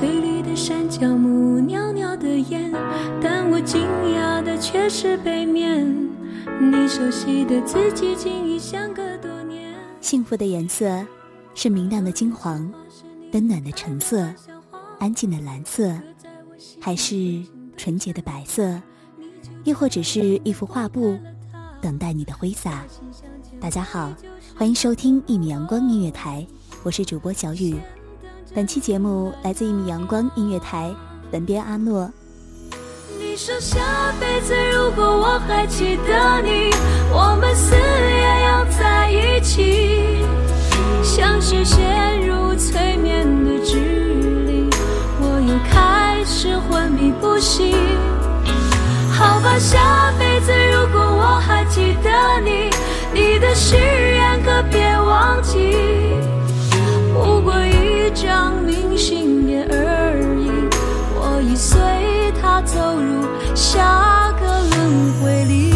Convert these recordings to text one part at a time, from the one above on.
翠绿的山脚木，袅袅的烟，但我惊讶的却是背面，你熟悉的字迹竟已相隔多年。幸福的颜色是明亮的金黄，温暖的橙色，安静的蓝色，还是纯洁的白色，亦或只是一幅画布，等待你的挥洒。大家好，欢迎收听一米阳光音乐台，我是主播小雨。本期节目来自一米阳光音乐台，本编阿诺。你说下辈子如果我还记得你，我们死也要在一起。像是陷入催眠的指令，我又开始昏迷不醒。好吧，下辈子如果我还记得你，你的誓言可别忘记。不过一张明信片而已，我已随它走入下个轮回里。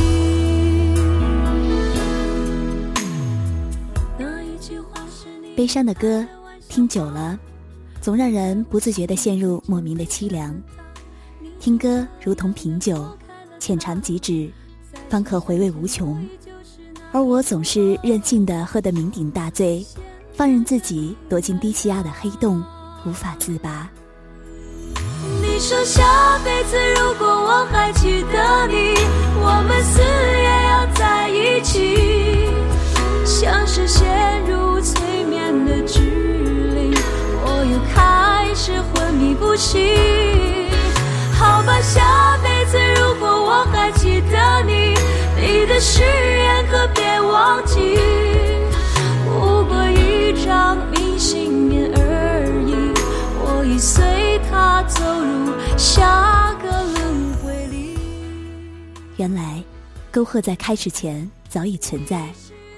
悲伤的歌听久了，总让人不自觉地陷入莫名的凄凉。听歌如同品酒，浅尝即止，方可回味无穷。而我总是任性地喝得酩酊大醉，放任自己躲进低气压的黑洞，无法自拔。你说下辈子如果我还记得你，我们死也要在一起。像是陷入催眠的指令，我又开始昏迷不醒。好吧，下辈子如果我还记得你，你的誓言可别忘记。不过一张明信片而已，我已随他走入下个轮回里。原来，沟壑在开始前早已存在，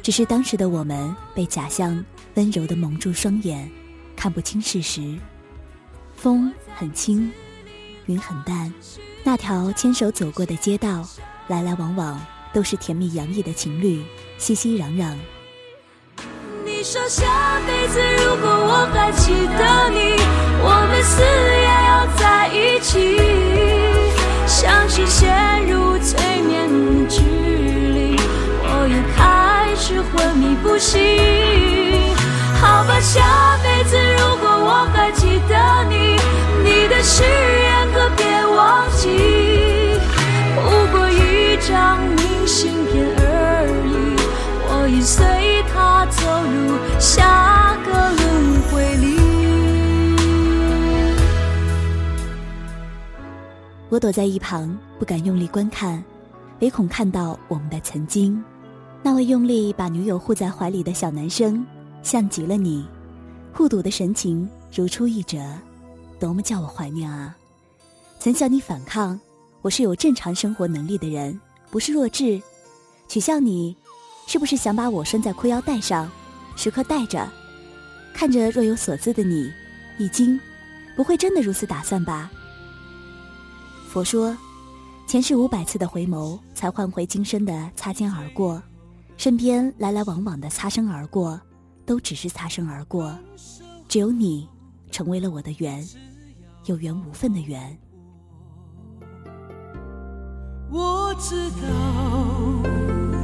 只是当时的我们被假象温柔的蒙住双眼，看不清事实。风很轻，云很淡，那条牵手走过的街道，来来往往都是甜蜜洋溢的情侣，熙熙攘攘。说下辈子如果我还记得你，我们死也要在一起。像是陷入催眠的指令，我又开始昏迷不醒。好吧，下辈子如果我还记得你，你的誓我躲在一旁，不敢用力观看，唯恐看到我们的曾经。那位用力把女友护在怀里的小男生，像极了你，护犊的神情如出一辙，多么叫我怀念啊！曾向你反抗，我是有正常生活能力的人，不是弱智。取笑你，是不是想把我拴在裤腰带上，时刻带着？看着若有所思的你，一惊，不会真的如此打算吧？佛说，前世五百次的回眸，才换回今生的擦肩而过。身边来来往往的擦身而过，都只是擦身而过。只有你，成为了我的缘，有缘无分的缘。我知道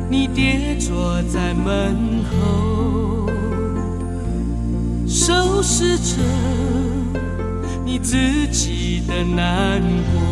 你跌坐在门后。收拾着你自己的难过，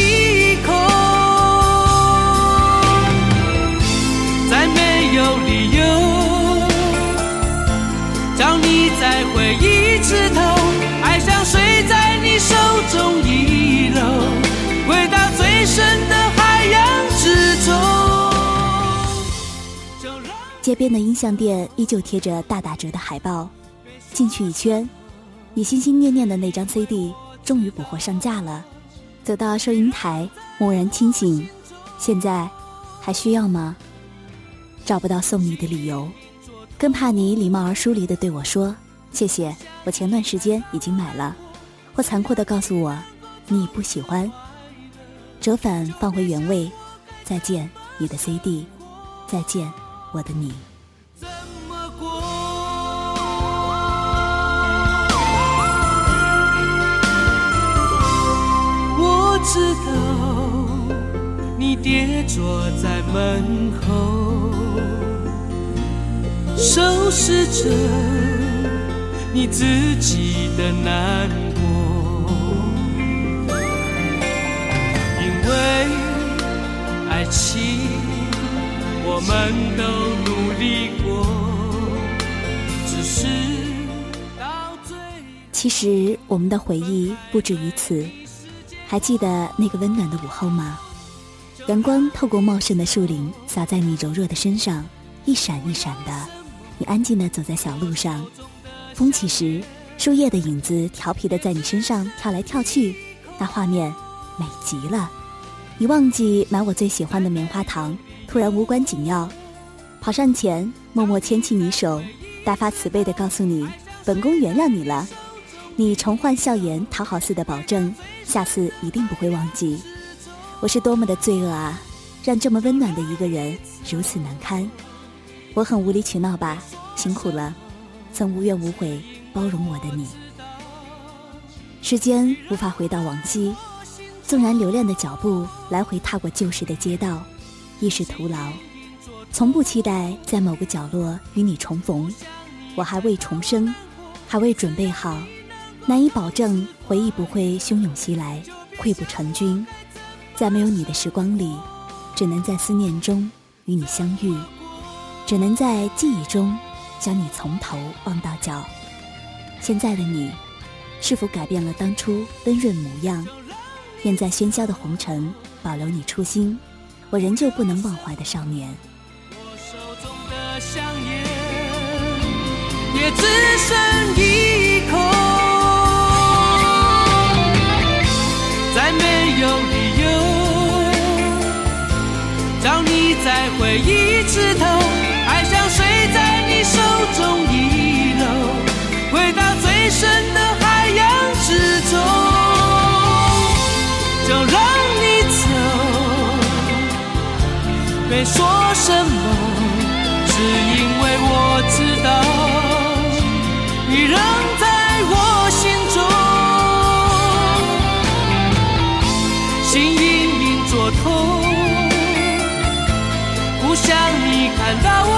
在回忆枝头，爱像水在你手中遗漏，回到最深的海洋之中。街边的音像店依旧贴着大打折的海报，进去一圈，你心心念念的那张 CD 终于补货上架了。走到收银台，蓦然清醒，现在还需要吗？找不到送你的理由，更怕你礼貌而疏离的对我说：“谢谢，我前段时间已经买了。”或残酷的告诉我：“你不喜欢。”折返放回原位，再见你的 CD，再见。我的你，我知道你跌坐在门口，收拾着你自己的难过，因为爱情。我们都努力过，只是到最其实我们的回忆不止于此。还记得那个温暖的午后吗？阳光透过茂盛的树林，洒在你柔弱的身上，一闪一闪的。你安静的走在小路上，风起时，树叶的影子调皮的在你身上跳来跳去，那画面美极了。你忘记买我最喜欢的棉花糖。突然无关紧要，跑上前默默牵起你手，大发慈悲的告诉你：“本宫原谅你了。”你重焕笑颜，讨好似的保证，下次一定不会忘记。我是多么的罪恶啊，让这么温暖的一个人如此难堪。我很无理取闹吧，辛苦了，曾无怨无悔包容我的你。时间无法回到往昔，纵然留恋的脚步来回踏过旧时的街道。亦是徒劳，从不期待在某个角落与你重逢。我还未重生，还未准备好，难以保证回忆不会汹涌袭来，溃不成军。在没有你的时光里，只能在思念中与你相遇，只能在记忆中将你从头望到脚。现在的你，是否改变了当初温润模样？愿在喧嚣的红尘保留你初心。我仍旧不能忘怀的少年。我手中的香烟也只剩一口，再没有理由让你在回忆枝头，水在你手中遗漏，回到最深的海洋之中，就让你走。没说什么，只因为我知道你仍在我心中。心隐隐作痛，不想你看到我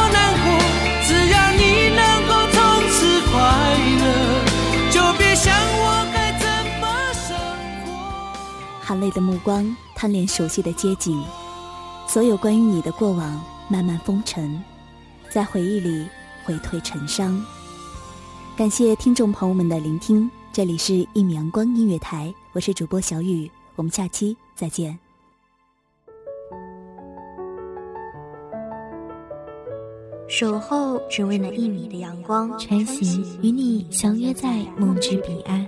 含泪的目光贪恋熟悉的街景，所有关于你的过往慢慢风尘，在回忆里回退成伤。感谢听众朋友们的聆听，这里是一米阳光音乐台，我是主播小雨，我们下期再见。守候只为那一米的阳光，穿行与你相约在梦之彼岸。